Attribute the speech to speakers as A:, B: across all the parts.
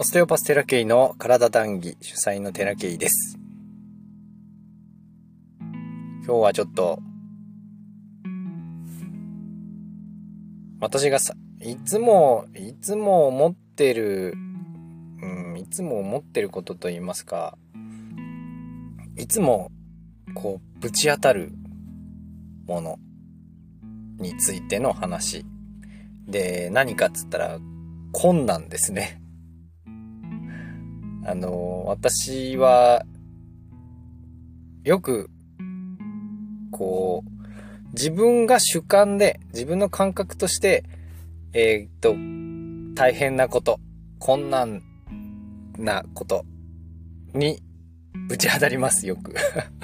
A: オステオパステラケイの体談義主催のテラケイです。今日はちょっと、私がさ、いつも、いつも思ってる、うん、いつも思ってることと言いますか、いつも、こう、ぶち当たるものについての話。で、何かっつったら、困難ですね。あの、私は、よく、こう、自分が主観で、自分の感覚として、えー、っと、大変なこと、困難なことにぶち当たります、よく。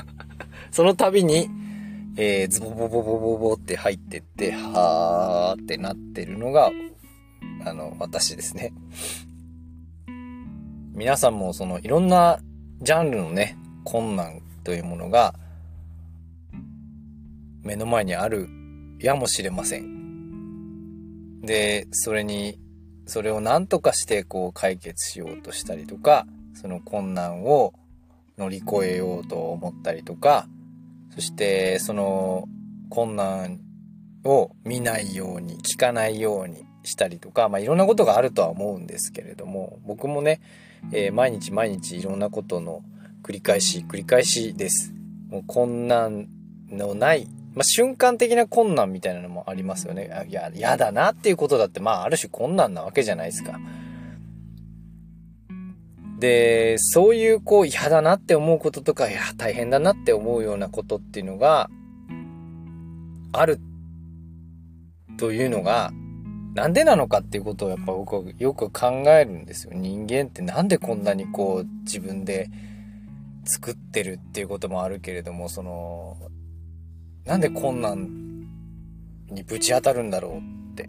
A: その度に、えー、ズボボボボボボって入ってって、はーってなってるのが、あの、私ですね。皆さんもそのいろんなジャンルのね、困難というものが目の前にあるやもしれません。で、それに、それを何とかしてこう解決しようとしたりとか、その困難を乗り越えようと思ったりとか、そしてその困難を見ないように、聞かないようにしたりとか、まあいろんなことがあるとは思うんですけれども、僕もね、えー、毎日毎日いろんなことの繰り返し繰り返しです。もう困難のない、まあ、瞬間的な困難みたいなのもありますよね。いや、嫌だなっていうことだって、まあ、ある種困難なわけじゃないですか。で、そういうこう嫌だなって思うこととか、いや、大変だなって思うようなことっていうのが、あるというのが、なんでなのかっていうことをやっぱ僕はよく考えるんですよ。人間ってなんでこんなにこう自分で作ってるっていうこともあるけれども、その、なんで困難にぶち当たるんだろうって。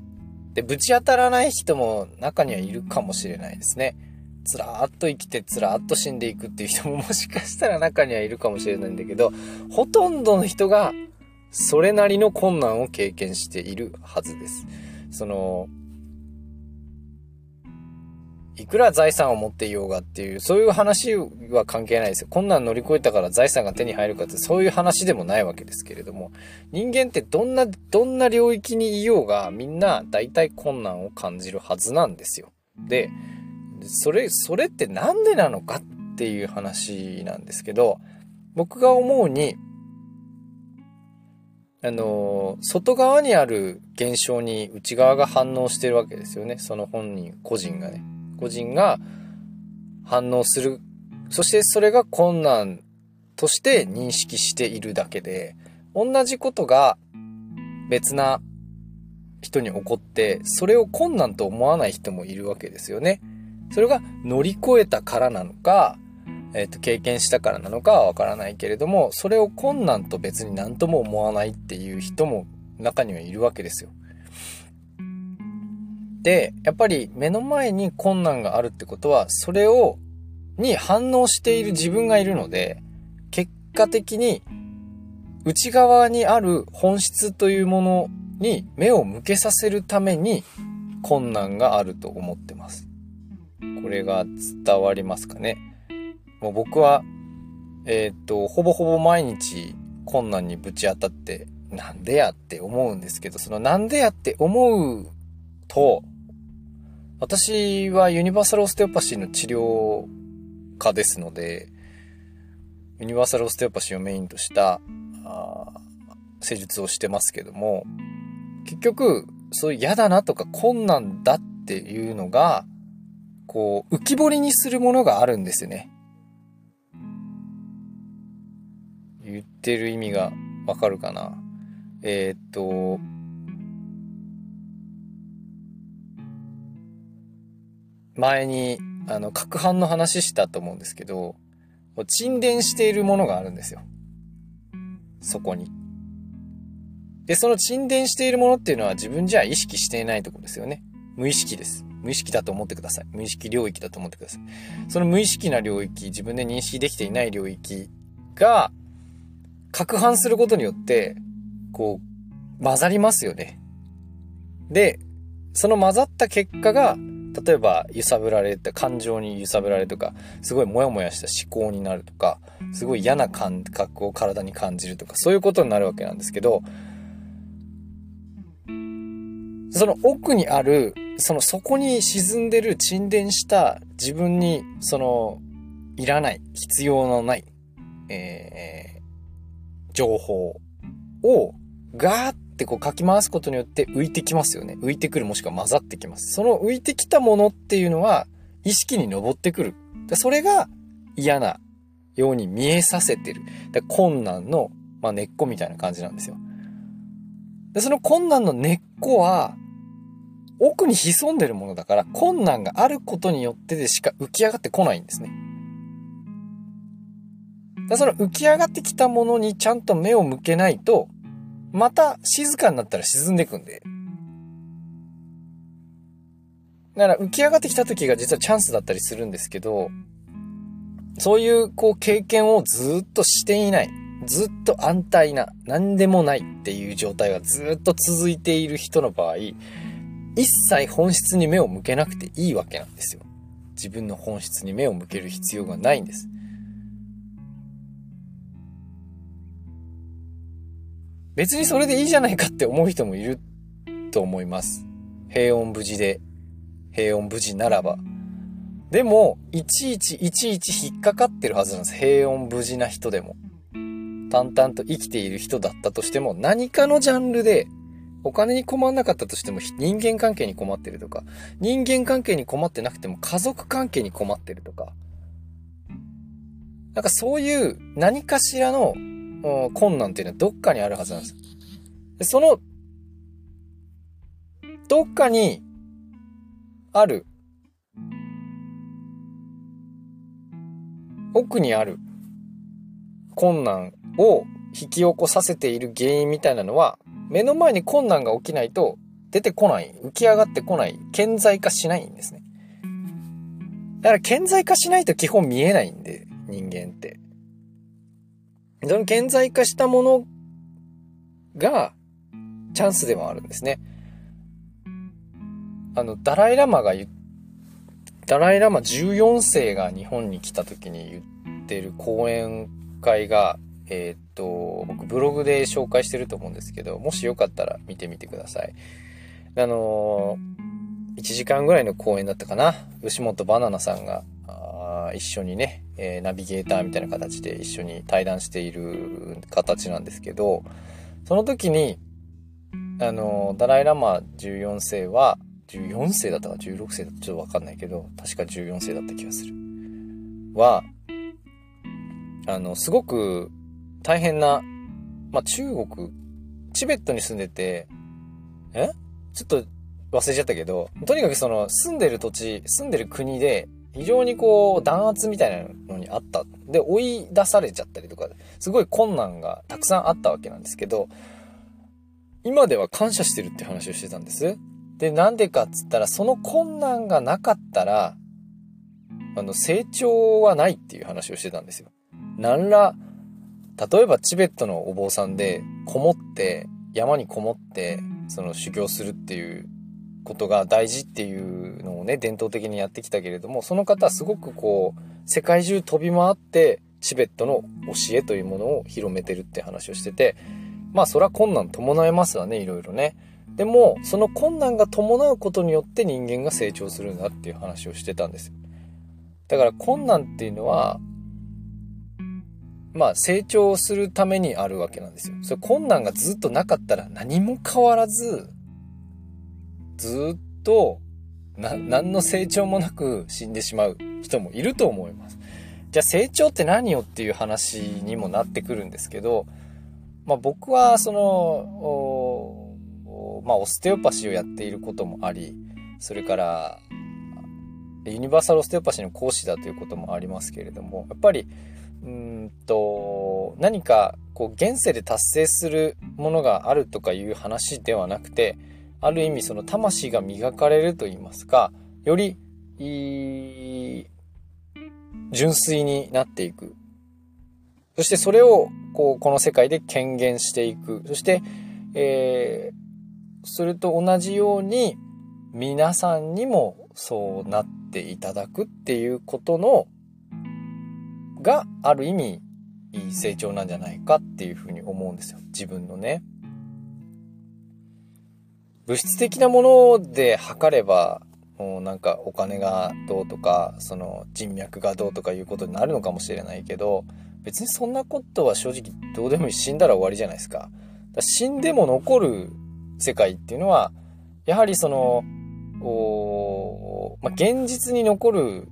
A: で、ぶち当たらない人も中にはいるかもしれないですね。つらーっと生きてつらーっと死んでいくっていう人も もしかしたら中にはいるかもしれないんだけど、ほとんどの人がそれなりの困難を経験しているはずです。その、いくら財産を持っていようがっていう、そういう話は関係ないですよ。こんなん乗り越えたから財産が手に入るかって、そういう話でもないわけですけれども、人間ってどんな、どんな領域にいようが、みんな大体困難を感じるはずなんですよ。で、それ、それってなんでなのかっていう話なんですけど、僕が思うに、あの、外側にある現象に内側が反応してるわけですよね。その本人、個人がね。個人が反応する。そしてそれが困難として認識しているだけで、同じことが別な人に起こって、それを困難と思わない人もいるわけですよね。それが乗り越えたからなのか、えっ、ー、と、経験したからなのかはわからないけれども、それを困難と別に何とも思わないっていう人も中にはいるわけですよ。で、やっぱり目の前に困難があるってことは、それを、に反応している自分がいるので、結果的に内側にある本質というものに目を向けさせるために困難があると思ってます。これが伝わりますかね。もう僕は、えっ、と、ほぼほぼ毎日困難にぶち当たって、なんでやって思うんですけど、そのなんでやって思うと、私はユニバーサルオステオパシーの治療家ですので、ユニバーサルオステオパシーをメインとした施術をしてますけども、結局、そういう嫌だなとか困難だっていうのが、こう、浮き彫りにするものがあるんですよね。言ってる意味がわかるかな。えー、っと、前に、あの、核反の話したと思うんですけど、沈殿しているものがあるんですよ。そこに。で、その沈殿しているものっていうのは自分じゃ意識していないとこですよね。無意識です。無意識だと思ってください。無意識領域だと思ってください。その無意識な領域、自分で認識できていない領域が、攪拌することによって、こう、混ざりますよね。で、その混ざった結果が例えば揺さぶられた感情に揺さぶられるとか、すごいモヤモヤした思考になるとか、すごい嫌な感覚を体に感じるとか、そういうことになるわけなんですけど、その奥にある、その底に沈んでる沈殿した自分に、その、いらない、必要のない、え、情報をガーってこう書き回すことによって浮いてきますよね。浮いてくるもしくは混ざってきます。その浮いてきたものっていうのは意識に上ってくる。それが嫌なように見えさせてる。困難の、まあ、根っこみたいな感じなんですよ。で、その困難の根っこは、奥に潜んでるものだから、困難があることによってでしか浮き上がってこないんですね。だその浮き上がってきたものにちゃんと目を向けないと、また静かになったら沈んでいくんで。だから浮き上がってきた時が実はチャンスだったりするんですけど、そういうこう経験をずっとしていない。ずっと安泰な、何でもないっていう状態がずっと続いている人の場合、一切本質に目を向けなくていいわけなんですよ。自分の本質に目を向ける必要がないんです。別にそれでいいじゃないかって思う人もいると思います。平穏無事で、平穏無事ならば。でも、いちいちいちいち引っかかってるはずなんです。平穏無事な人でも。淡々と生きている人だったとしても、何かのジャンルで、お金に困んなかったとしても人間関係に困ってるとか、人間関係に困ってなくても家族関係に困ってるとか、なんかそういう何かしらの困難っていうのはどっかにあるはずなんです。でその、どっかにある、奥にある困難を引き起こさせている原因みたいなのは、目の前に困難が起きないと出てこない、浮き上がってこない、顕在化しないんですね。だから顕在化しないと基本見えないんで、人間って。その顕在化したものがチャンスでもあるんですね。あの、ダライラマが言ダライラマ14世が日本に来た時に言ってる講演会が、えー、っと、僕ブログで紹介してると思うんですけど、もしよかったら見てみてください。あのー、1時間ぐらいの講演だったかな。吉本バナナさんが、一緒にね、えー、ナビゲーターみたいな形で一緒に対談している形なんですけど、その時に、あの、ダライラマ14世は、14世だったか16世だったかちょっとわかんないけど、確か14世だった気がする。は、あの、すごく大変な、まあ、中国、チベットに住んでて、え？ちょっと忘れちゃったけど、とにかくその住んでる土地、住んでる国で非常にこう、弾圧みたいなのにあった。で、追い出されちゃったりとか、すごい困難がたくさんあったわけなんですけど、今では感謝してるって話をしてたんです。で、なんでかっつったら、その困難がなかったら、あの、成長はないっていう話をしてたんですよ。なんら、例えばチベットのお坊さんで、こもって、山にこもって、その修行するっていうことが大事っていうのをね、伝統的にやってきたけれども、その方はすごくこう、世界中飛び回って、チベットの教えというものを広めてるって話をしてて、まあそれは困難伴いますわね、いろいろね。でも、その困難が伴うことによって人間が成長するんだっていう話をしてたんです。だから困難っていうのは、まあ成長するためにあるわけなんですよ。それ困難がずっとなかったら何も変わらず、ずっと、何の成長もなく死んでしまう人もいると思います。じゃあ成長って何よっていう話にもなってくるんですけど、まあ僕はその、まあオステオパシーをやっていることもあり、それから、ユニバーサルオステオパシーの講師だということもありますけれども、やっぱり、うんと、何かこう現世で達成するものがあるとかいう話ではなくて、ある意味その魂が磨かれると言いますか、より、純粋になっていく。そしてそれを、こう、この世界で権限していく。そして、えー、それと同じように、皆さんにもそうなっていただくっていうことの、がある意味、いい成長なんじゃないかっていうふうに思うんですよ。自分のね。物質的なもので測れば、もうなんかお金がどうとか、その人脈がどうとかいうことになるのかもしれないけど、別にそんなことは正直どうでもいい。死んだら終わりじゃないですか。か死んでも残る世界っていうのは、やはりその、おまあ、現実に残る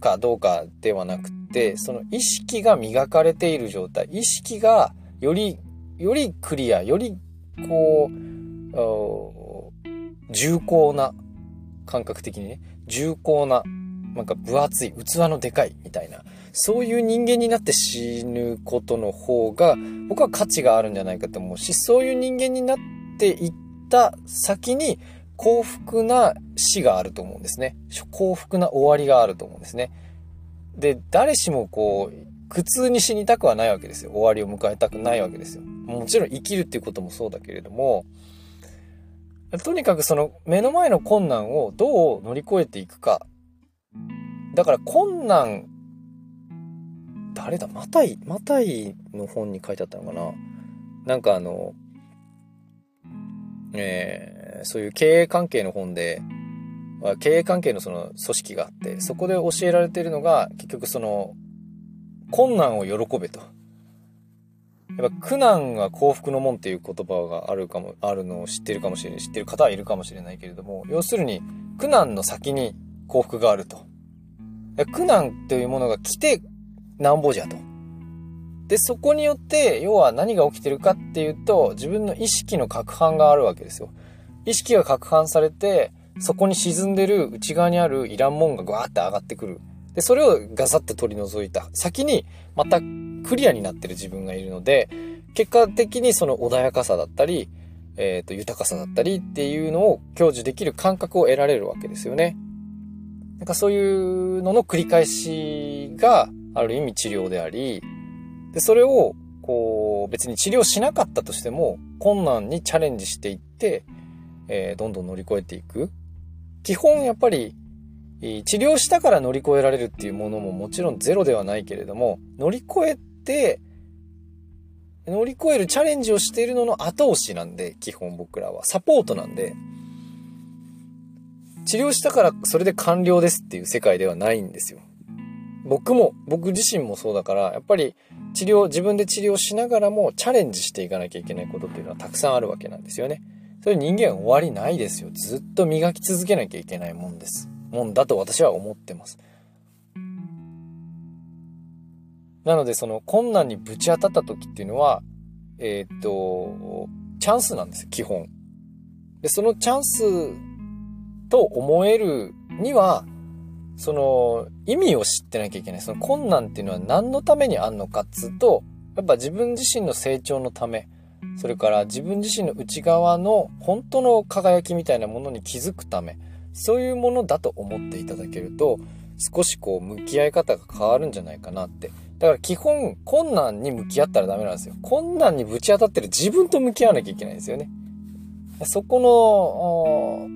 A: かどうかではなくて、その意識が磨かれている状態、意識がより、よりクリア、よりこう、重厚な感覚的にね、重厚な、なんか分厚い、器のでかいみたいな、そういう人間になって死ぬことの方が、僕は価値があるんじゃないかと思うし、そういう人間になっていった先に、幸福な死があると思うんですね。幸福な終わりがあると思うんですね。で、誰しもこう、苦痛に死にたくはないわけですよ。終わりを迎えたくないわけですよ。もちろん生きるっていうこともそうだけれども、とにかくその目の前の困難をどう乗り越えていくか。だから困難、誰だ？マタイ、マタイの本に書いてあったのかな？なんかあの、えー、そういう経営関係の本で、経営関係のその組織があって、そこで教えられているのが、結局その、困難を喜べと。やっぱ苦難が幸福の門っていう言葉があるかも、あるのを知ってるかもしれない、知ってる方はいるかもしれないけれども、要するに苦難の先に幸福があると。苦難というものが来てなんぼじゃと。で、そこによって、要は何が起きてるかっていうと、自分の意識の攪拌があるわけですよ。意識が攪拌されて、そこに沈んでる内側にあるいらんもんがガーって上がってくる。で、それをガサッと取り除いた先に、またクリアになってる自分がいるので、結果的にその穏やかさだったり、えっ、ー、と、豊かさだったりっていうのを享受できる感覚を得られるわけですよね。なんかそういうのの繰り返しがある意味治療であり、で、それを、こう、別に治療しなかったとしても、困難にチャレンジしていって、えー、どんどん乗り越えていく。基本やっぱり治療したから乗り越えられるっていうものももちろんゼロではないけれども、乗り越え、乗り越えるチャレンジをしているのの後押しなんで、基本僕らは。サポートなんで、治療したからそれで完了ですっていう世界ではないんですよ。僕も、僕自身もそうだから、やっぱり治療、自分で治療しながらもチャレンジしていかなきゃいけないことっていうのはたくさんあるわけなんですよね。それ人間終わりないですよ。ずっと磨き続けなきゃいけないもんです。もんだと私は思ってます。なのでその困難にぶち当たった時っていうのは、えー、っと、チャンスなんですよ、基本。で、そのチャンスと思えるには、その意味を知ってなきゃいけない。その困難っていうのは何のためにあんのかっつうと、やっぱ自分自身の成長のため、それから自分自身の内側の本当の輝きみたいなものに気づくため、そういうものだと思っていただけると、少しこう向き合い方が変わるんじゃないかなって。だから基本困難に向き合ったらダメなんですよ。困難にぶち当たってる自分と向き合わなきゃいけないんですよね。そこ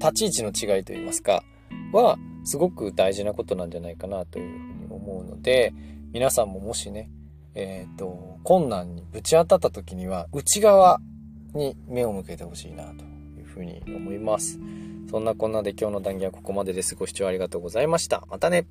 A: の立ち位置の違いといいますか、はすごく大事なことなんじゃないかなというふうに思うので、皆さんももしね、えっ、ー、と、困難にぶち当たった時には内側に目を向けてほしいなというふうに思います。そんなこんなで今日の談義はここまでです。ご視聴ありがとうございました。またね